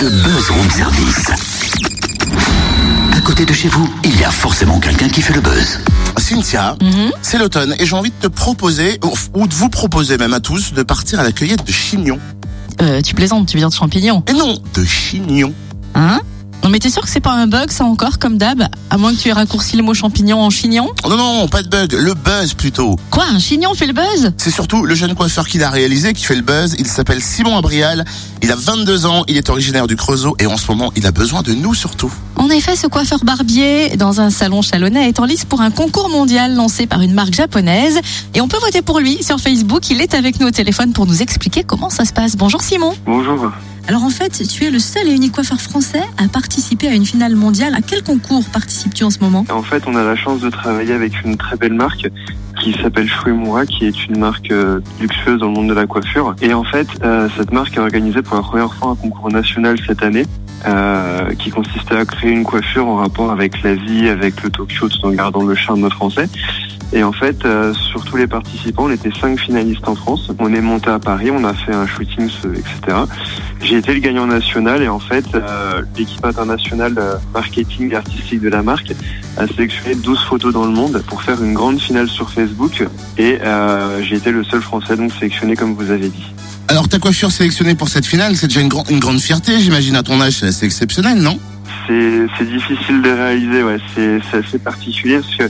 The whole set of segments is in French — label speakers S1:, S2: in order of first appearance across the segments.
S1: le buzz room service. À côté de chez vous, il y a forcément quelqu'un qui fait le buzz.
S2: Cynthia,
S3: Mhm.
S2: c'est l'automne et j'ai envie de te proposer, ou- de vous proposer même à tous, de partir à la cueillette de chignons.
S3: Euh, tu plaisantes, tu dire de champignons.
S2: Et non, de chignons.
S3: Hein? Non mais t'es sûr que c'est pas un bug ça encore comme d'hab? À moins que tu aies raccourci le mot champignon en chignon?
S2: Oh non, non, pas de bug, le buzz plutôt.
S3: Quoi, un chignon fait le buzz?
S2: C'est surtout le jeune coiffeur qui l'a réalisé qui fait le buzz. Il s'appelle Simon Abrial. Il a 22 ans, il est originaire du Creusot et en ce moment, il a besoin de nous surtout.
S3: En effet, ce coiffeur barbier dans un salon chalonnais est en lice pour un concours mondial lancé par une marque japonaise et on peut voter pour lui sur Facebook. Il est avec nous au téléphone pour nous expliquer comment ça se passe. Bonjour Simon.
S4: Bonjour.
S5: Alors en fait, tu es le seul et unique coiffeur français à participer à une finale mondiale. À quel concours participes-tu en ce moment?
S4: En fait, on a la chance de travailler avec une très belle marque qui s'appelle Shuemura, qui est une marque euh, luxueuse dans le monde de la coiffure. Et en fait, euh, cette marque a organisé pour la première fois un concours national cette année. Euh, qui consistait à créer une coiffure en rapport avec l'Asie, avec le Tokyo, tout en gardant le charme français. Et en fait, euh, sur tous les participants, on était cinq finalistes en France. On est monté à Paris, on a fait un shooting, etc. J'ai été le gagnant national et en fait, euh, l'équipe internationale euh, marketing et artistique de la marque a sélectionné 12 photos dans le monde pour faire une grande finale sur Facebook. Et euh, j'ai été le seul Français donc sélectionné comme vous avez dit.
S2: Alors ta coiffure sélectionnée pour cette finale, c'est déjà une, une grande fierté, j'imagine à ton âge, c'est assez exceptionnel, non?
S4: C'est c'est difficile de réaliser, ouais. C'est c'est assez particulier parce que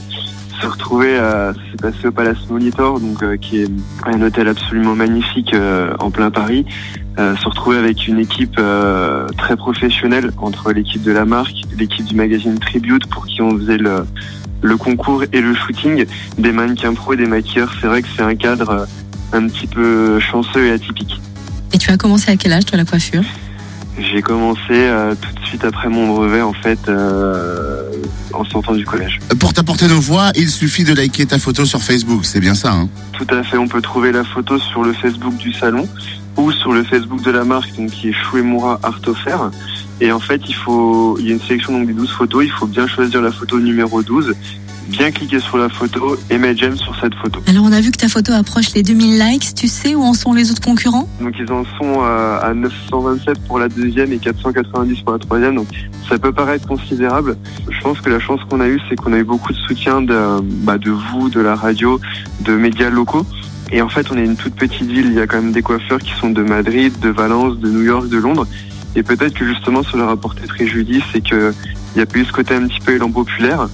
S4: se retrouver, ça s'est passé au Palace Molitor, donc euh, qui est un hôtel absolument magnifique euh, en plein Paris. Euh, se retrouver avec une équipe euh, très professionnelle entre l'équipe de la marque, l'équipe du magazine Tribute pour qui on faisait le, le concours et le shooting, des mannequins pro et des maquilleurs. C'est vrai que c'est un cadre euh, un petit peu chanceux et atypique.
S5: Et tu as commencé à quel âge toi la coiffure?
S4: J'ai commencé euh, tout de suite après mon brevet en fait euh, en sortant du collège.
S2: Pour t'apporter nos voix, il suffit de liker ta photo sur Facebook, c'est bien ça, hein?
S4: Tout à fait, on peut trouver la photo sur le Facebook du salon ou sur le Facebook de la marque donc qui est Shuemura Art Offer. Et en fait, il faut il y a une sélection donc des 12 photos, il faut bien choisir la photo numéro 12, bien cliquer sur la photo et mettre j'aime sur cette photo.
S5: Alors on a vu que ta photo approche les 2000 likes. Tu sais où en sont les autres concurrents?
S4: Donc ils en sont euh, à 927 pour la deuxième et 490 pour la troisième. Donc ça peut paraître considérable. Je pense que la chance qu'on a eue, c'est qu'on a eu beaucoup de soutien de, bah, de vous, de la radio, de médias locaux. Et en fait, on est une toute petite ville. Il y a quand même des coiffeurs qui sont de Madrid, de Valence, de New York, de Londres. Et peut-être que justement, ça leur a porté préjudice et qu'il n'y a eu ce côté un petit peu élan populaire.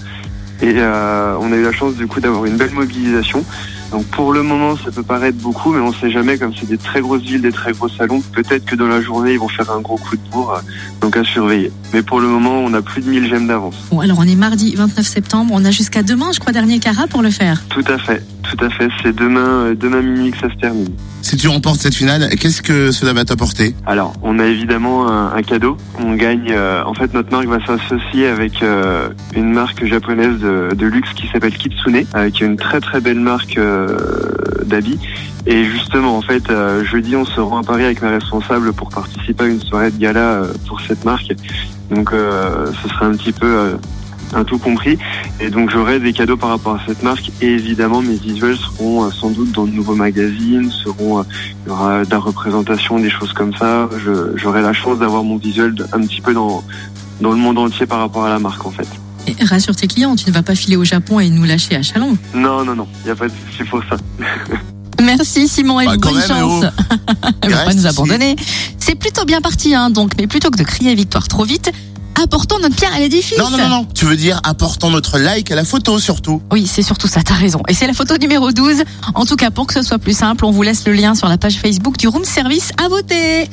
S4: Et euh, on a eu la chance du coup d'avoir une belle mobilisation. Donc pour le moment, ça peut paraître beaucoup, mais on sait jamais, comme c'est des très grosses villes, des très gros salons, peut-être que dans la journée, ils vont faire un gros coup de bourre, donc à surveiller. Mais pour le moment, on a plus de 1000 gemmes d'avance.
S5: Bon alors on est mardi 29 septembre. On a jusqu'à demain, je crois, dernier carat pour le faire.
S4: Tout à fait, tout à fait. C'est demain, euh, demain minuit que ça se termine.
S2: Tu remportes cette finale, qu'est-ce que cela va t'apporter
S4: Alors, on a évidemment un, cadeau. On gagne. euh, en fait, notre marque va s'associer avec euh, une marque japonaise de, luxe qui s'appelle Kitsune, euh, qui est une très très belle marque euh, d'habits. Et justement, en fait, jeudi, on se rend à Paris avec mes responsables pour participer à une soirée de gala pour cette marque. Donc, ce sera un petit peu un tout compris. Et donc, j'aurai des cadeaux par rapport à cette marque. Et évidemment, mes visuels seront euh, sans doute dans de nouveaux magazines, seront, euh, il y aura de la représentation, des choses comme ça. J'aurai la chance d'avoir mon visuel un petit peu dans, dans le monde entier par rapport à la marque, en fait.
S5: Et rassure tes clients, tu ne vas pas filer au Japon et nous lâcher à Chalon.
S4: Non, non, non, il n'y a pas de souci pour ça.
S3: Merci Simon et
S2: Bah, quand
S3: bonne
S2: même,
S3: chance. Elle va pas nous abandonner. C'est plutôt bien parti hein, donc, mais plutôt que de crier victoire trop vite, apportons notre pierre à l'édifice.
S2: Non, non, non, non, tu veux dire apportant notre like à la photo surtout.
S3: Oui, c'est surtout ça, t'as raison. Et c'est la photo numéro 12. En tout cas, pour que ce soit plus simple, on vous laisse le lien sur la page Facebook du Room Service à voter.